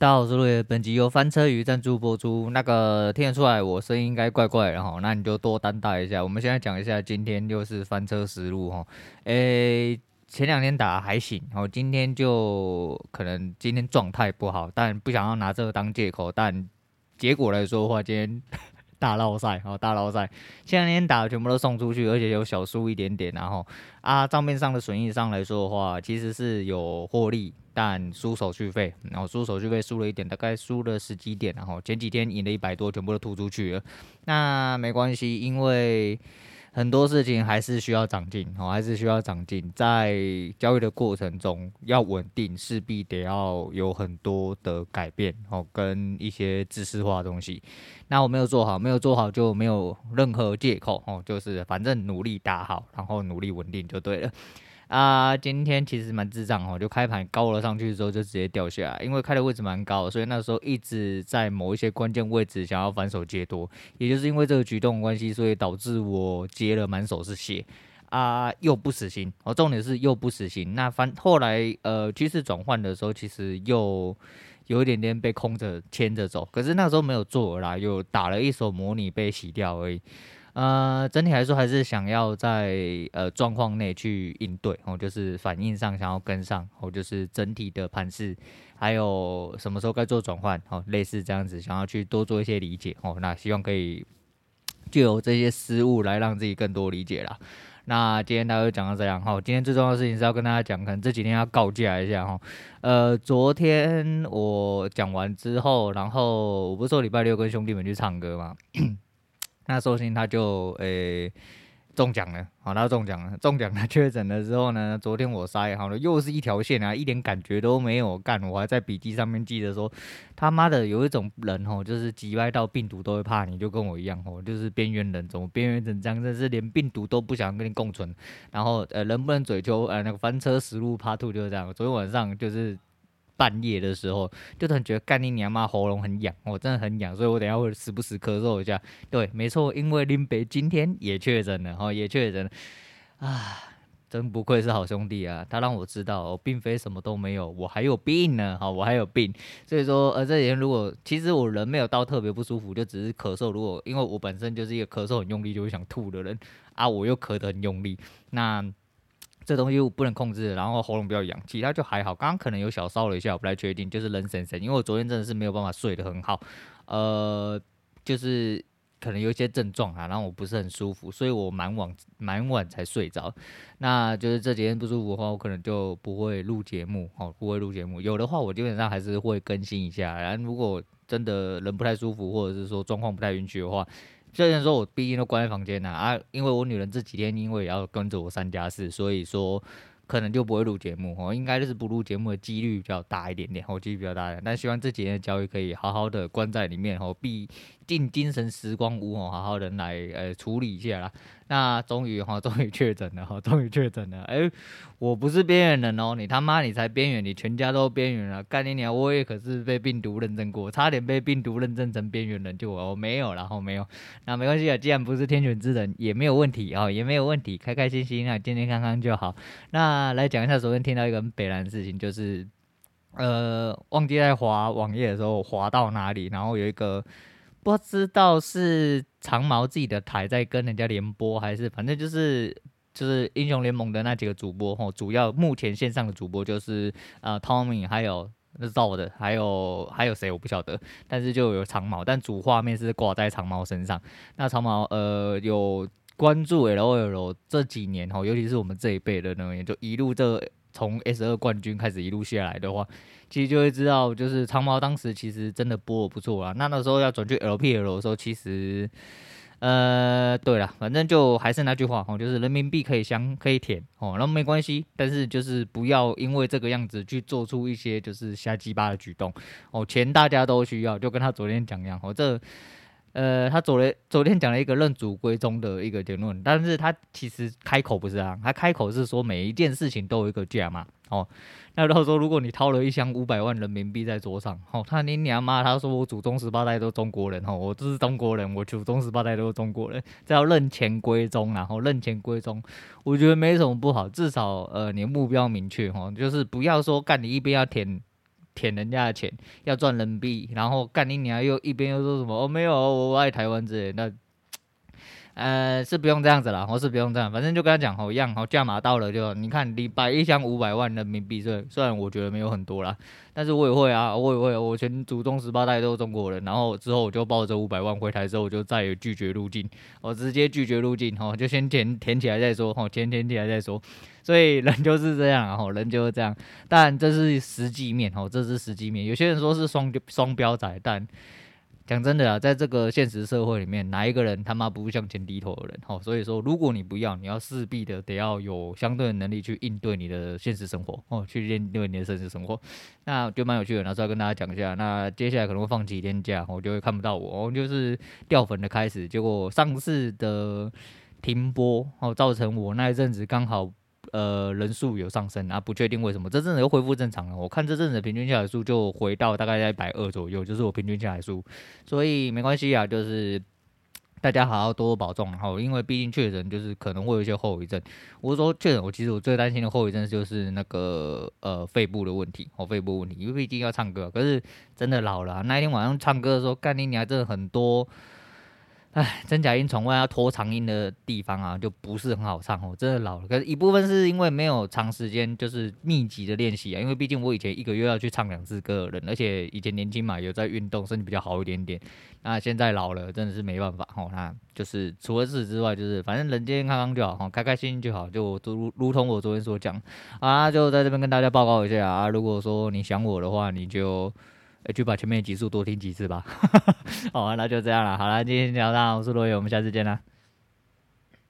大家好，我是路野。本集由翻车鱼赞助播出。那个听得出来我声音应该怪怪的哈，那你就多担待一下。我们现在讲一下，今天又是翻车实录哈。诶，前两天打还行，然后今天就可能今天状态不好，但不想要拿这个当借口。但结果来说的话，今天大捞赛哦，大捞赛。前两天打的全部都送出去，而且有小输一点点，然后啊账面上的损益上来说的话，其实是有获利。但输手续费，然后输手续费输了一点，大概输了十几点，然后前几天赢了一百多，全部都吐出去了。那没关系，因为很多事情还是需要长进，哦，还是需要长进。在交易的过程中要稳定，势必得要有很多的改变，哦，跟一些知识化的东西。那我没有做好，没有做好就没有任何借口，哦，就是反正努力打好，然后努力稳定就对了。啊，今天其实蛮智障哦，就开盘高了上去之后就直接掉下来，因为开的位置蛮高，所以那时候一直在某一些关键位置想要反手接多，也就是因为这个举动关系，所以导致我接了满手是血啊，又不死心哦，重点是又不死心。那反后来呃趋势转换的时候，其实又有一点点被空着牵着走，可是那时候没有做啦，又打了一手模拟被洗掉而已。呃，整体来说还是想要在呃状况内去应对，哦，就是反应上想要跟上，哦，就是整体的盘势，还有什么时候该做转换，哦，类似这样子，想要去多做一些理解，哦，那希望可以就有这些失误来让自己更多理解啦。那今天大家就讲到这样，哈，今天最重要的事情是要跟大家讲，可能这几天要告诫一下，哈，呃，昨天我讲完之后，然后我不是说礼拜六跟兄弟们去唱歌吗？那寿星他就诶、中奖了，好，他中奖了，中奖他，确诊了之后呢，昨天我筛好了，又是一条线啊，一点感觉都没有干，我还在笔记上面记得说，他妈的有一种人吼，就是急歪到病毒都会怕你，就跟我一样吼，就是边缘人，怎么边缘人这样，真是连病毒都不想跟你共存，然后呃，能不能嘴求呃那个翻车实录 Part Two 就是这样，昨天晚上就是。半夜的时候，就突然觉得干你娘妈喉咙很痒，我真的很痒，所以我等下会时不时咳嗽一下。对，没错，因为林北今天也确诊了，哈，也确诊了，啊，真不愧是好兄弟啊，他让我知道我并非什么都没有，我还有病呢，哈，我还有病。所以说，呃，这几天如果其实我人没有到特别不舒服，就只是咳嗽。如果因为我本身就是一个咳嗽很用力就会想吐的人啊，我又咳得很用力，那。这东西我不能控制，然后喉咙比较痒，其他就还好。刚刚可能有小烧了一下，我不太确定，就是冷神神，因为我昨天真的是没有办法睡得很好，呃，就是可能有一些症状啊，然后我不是很舒服，所以我蛮晚蛮晚才睡着。那就是这几天不舒服的话，我可能就不会录节目哦，不会录节目。有的话，我基本上还是会更新一下。然后如果真的人不太舒服，或者是说状况不太允许的话。虽然说我毕竟都关在房间呐啊，因为我女人这几天因为也要跟着我三加四，所以说可能就不会录节目哦，应该就是不录节目的几率比较大一点点，哦，几率比较大一点。但希望这几天的交易可以好好的关在里面哦，毕竟精神时光屋哦，好好的来呃处理一下啦。那终于哈，终于确诊了哈，终于确诊了。哎、我不是边缘人哦，你他妈你才边缘，你全家都边缘了。干你娘，我也可是被病毒认证过，差点被病毒认证成边缘人，就我没有，然后没有。那没关系啊，既然不是天选之人，也没有问题啊，也没有问题，开开心心啊，健健康康就好。那来讲一下，昨天听到一个很北烂的事情，就是呃，忘记在滑网页的时候滑到哪里，然后有一个。不知道是长毛自己的台在跟人家联播，还是反正就是就是英雄联盟的那几个主播吼，主要目前线上的主播就是呃 Tommy 还有 Zod 的，还有还有谁我不晓得，但是就有长毛，但主画面是挂在长毛身上。那长毛呃有关注 LOL 这几年吼，尤其是我们这一辈的呢，也就一路这从 S 二冠军开始一路下来的话。其实就会知道，就是长毛当时其实真的播的不错啊。那那时候要转去 LPL 的时候，其实，呃，对了，反正就还是那句话哦，就是人民币可以香可以舔哦，那没关系。但是就是不要因为这个样子去做出一些就是瞎鸡巴的举动哦。钱大家都需要，就跟他昨天讲一样哦。这，呃，他昨天昨天讲了一个认祖归宗的一个结论，但是他其实开口不是啊，他开口是说每一件事情都有一个价嘛，哦。那到时候，如果你掏了一箱五百万人民币在桌上，哦，他你娘妈，他说我祖宗十八代都是中国人，哦，我就是中国人，我祖宗十八代都是中国人，这要认钱归宗，然后认钱归宗，我觉得没什么不好，至少呃，你目标明确，哈，就是不要说干你一边要舔舔人家的钱，要赚人民币，然后干你娘又一边又说什么我没有，我爱台湾之类那。呃，是不用这样子啦，我是不用这样，反正就跟他讲吼一样，吼价码到了就，你看你摆一箱五百万人民币，虽虽然我觉得没有很多啦，但是我也会啊，我也会，我全祖宗十八代都是中国人，然后之后我就抱着五百万回台之后，我就再也拒绝入境，我直接拒绝入境，吼就先填填起来再说，吼填填起来再说，所以人就是这样，吼人就是这样，但这是实际面，吼这是实际面，有些人说是双双标仔，但。讲真的啊，在这个现实社会里面，哪一个人他妈不是向前低头的人？哦，所以说，如果你不要，你要势必的得要有相对的能力去应对你的现实生活，哦，去应对你的现实生活，那就蛮有趣的。拿出来跟大家讲一下。那接下来可能会放几天假，我就会看不到我，我就是掉粉的开始。结果上次的停播，哦，造成我那一阵子刚好。呃，人数有上升啊，不确定为什么，这阵子又恢复正常了。我看这阵子平均下来数就回到大概在百二左右，就是我平均下来数，所以没关系啊，就是大家好好多多保重，然后因为毕竟确诊就是可能会有一些后遗症。我说确诊，我其实我最担心的后遗症就是那个呃肺部的问题，哦肺部问题，因为毕竟要唱歌，可是真的老了，那一天晚上唱歌的时候，干你还真的很多。唉，真假音从外要拖长音的地方啊，就不是很好唱哦，真的老了。可是一部分是因为没有长时间就是密集的练习啊，因为毕竟我以前一个月要去唱两次歌的人，而且以前年轻嘛，有在运动，身体比较好一点点。那现在老了，真的是没办法哦。那就是除了此之外，就是反正人健健康康就好，开开心心就好。就如如同我昨天所讲啊，就在这边跟大家报告一下啊。如果说你想我的话，你就。欸、就把前面的集数多听几次吧。好，那就这样了。好了，今天聊到，我是罗伟，我们下次见啦。